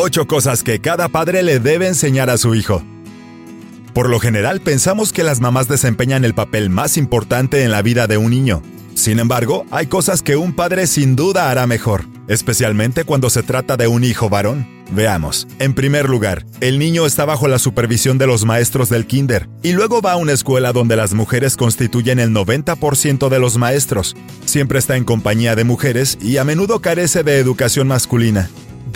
8 cosas que cada padre le debe enseñar a su hijo. Por lo general pensamos que las mamás desempeñan el papel más importante en la vida de un niño. Sin embargo, hay cosas que un padre sin duda hará mejor, especialmente cuando se trata de un hijo varón. Veamos. En primer lugar, el niño está bajo la supervisión de los maestros del kinder y luego va a una escuela donde las mujeres constituyen el 90% de los maestros. Siempre está en compañía de mujeres y a menudo carece de educación masculina.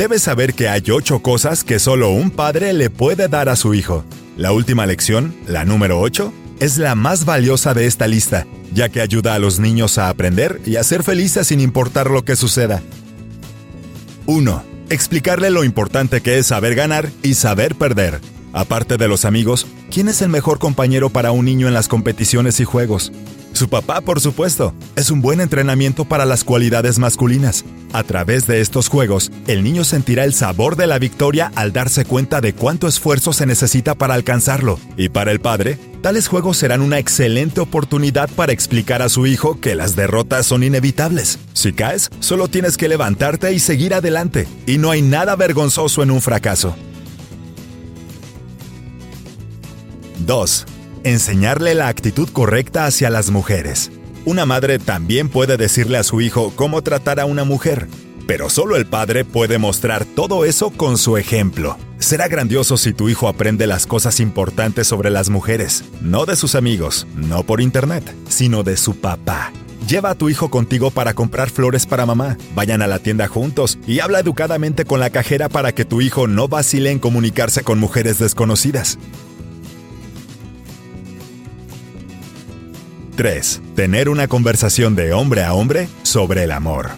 Debes saber que hay ocho cosas que solo un padre le puede dar a su hijo. La última lección, la número 8, es la más valiosa de esta lista, ya que ayuda a los niños a aprender y a ser felices sin importar lo que suceda. 1. Explicarle lo importante que es saber ganar y saber perder. Aparte de los amigos, ¿quién es el mejor compañero para un niño en las competiciones y juegos? Su papá, por supuesto, es un buen entrenamiento para las cualidades masculinas. A través de estos juegos, el niño sentirá el sabor de la victoria al darse cuenta de cuánto esfuerzo se necesita para alcanzarlo. Y para el padre, tales juegos serán una excelente oportunidad para explicar a su hijo que las derrotas son inevitables. Si caes, solo tienes que levantarte y seguir adelante. Y no hay nada vergonzoso en un fracaso. 2 enseñarle la actitud correcta hacia las mujeres. Una madre también puede decirle a su hijo cómo tratar a una mujer, pero solo el padre puede mostrar todo eso con su ejemplo. Será grandioso si tu hijo aprende las cosas importantes sobre las mujeres, no de sus amigos, no por internet, sino de su papá. Lleva a tu hijo contigo para comprar flores para mamá. Vayan a la tienda juntos y habla educadamente con la cajera para que tu hijo no vacile en comunicarse con mujeres desconocidas. 3. Tener una conversación de hombre a hombre sobre el amor.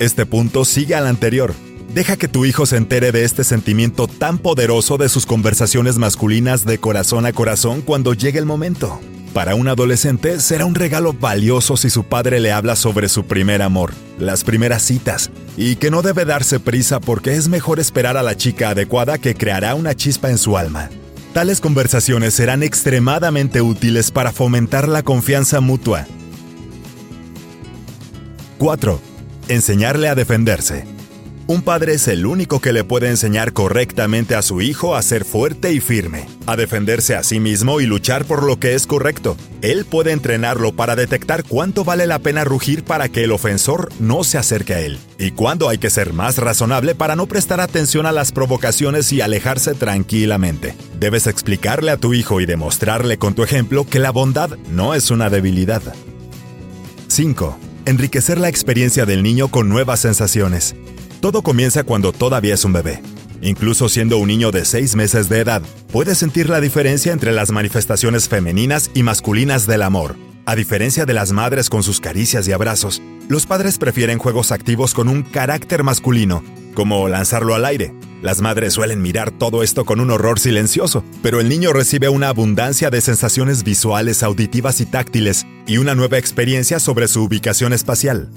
Este punto sigue al anterior. Deja que tu hijo se entere de este sentimiento tan poderoso de sus conversaciones masculinas de corazón a corazón cuando llegue el momento. Para un adolescente será un regalo valioso si su padre le habla sobre su primer amor, las primeras citas, y que no debe darse prisa porque es mejor esperar a la chica adecuada que creará una chispa en su alma. Tales conversaciones serán extremadamente útiles para fomentar la confianza mutua. 4. Enseñarle a defenderse. Un padre es el único que le puede enseñar correctamente a su hijo a ser fuerte y firme, a defenderse a sí mismo y luchar por lo que es correcto. Él puede entrenarlo para detectar cuánto vale la pena rugir para que el ofensor no se acerque a él, y cuándo hay que ser más razonable para no prestar atención a las provocaciones y alejarse tranquilamente. Debes explicarle a tu hijo y demostrarle con tu ejemplo que la bondad no es una debilidad. 5. Enriquecer la experiencia del niño con nuevas sensaciones. Todo comienza cuando todavía es un bebé. Incluso siendo un niño de 6 meses de edad, puede sentir la diferencia entre las manifestaciones femeninas y masculinas del amor. A diferencia de las madres con sus caricias y abrazos, los padres prefieren juegos activos con un carácter masculino, como lanzarlo al aire. Las madres suelen mirar todo esto con un horror silencioso, pero el niño recibe una abundancia de sensaciones visuales, auditivas y táctiles, y una nueva experiencia sobre su ubicación espacial.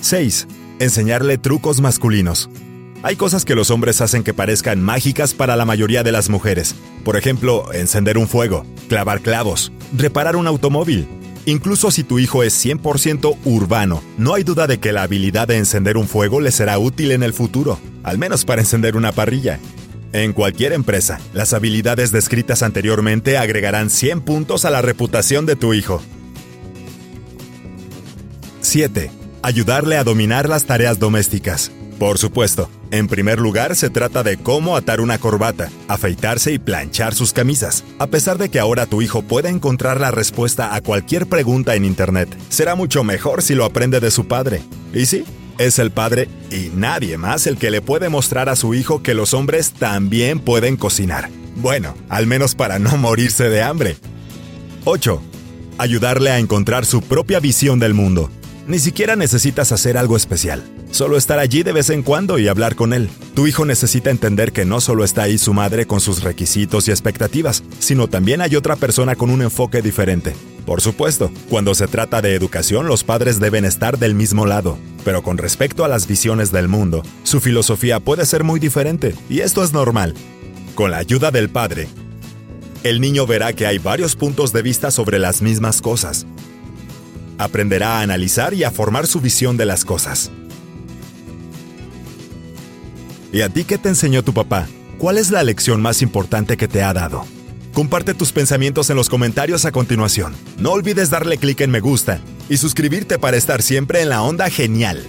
6. Enseñarle trucos masculinos. Hay cosas que los hombres hacen que parezcan mágicas para la mayoría de las mujeres. Por ejemplo, encender un fuego, clavar clavos, reparar un automóvil. Incluso si tu hijo es 100% urbano, no hay duda de que la habilidad de encender un fuego le será útil en el futuro, al menos para encender una parrilla. En cualquier empresa, las habilidades descritas anteriormente agregarán 100 puntos a la reputación de tu hijo. 7 ayudarle a dominar las tareas domésticas. Por supuesto, en primer lugar se trata de cómo atar una corbata, afeitarse y planchar sus camisas. A pesar de que ahora tu hijo pueda encontrar la respuesta a cualquier pregunta en Internet, será mucho mejor si lo aprende de su padre. Y sí, es el padre y nadie más el que le puede mostrar a su hijo que los hombres también pueden cocinar. Bueno, al menos para no morirse de hambre. 8. Ayudarle a encontrar su propia visión del mundo. Ni siquiera necesitas hacer algo especial. Solo estar allí de vez en cuando y hablar con él. Tu hijo necesita entender que no solo está ahí su madre con sus requisitos y expectativas, sino también hay otra persona con un enfoque diferente. Por supuesto, cuando se trata de educación los padres deben estar del mismo lado, pero con respecto a las visiones del mundo, su filosofía puede ser muy diferente, y esto es normal. Con la ayuda del padre, el niño verá que hay varios puntos de vista sobre las mismas cosas, Aprenderá a analizar y a formar su visión de las cosas. ¿Y a ti qué te enseñó tu papá? ¿Cuál es la lección más importante que te ha dado? Comparte tus pensamientos en los comentarios a continuación. No olvides darle clic en me gusta y suscribirte para estar siempre en la onda genial.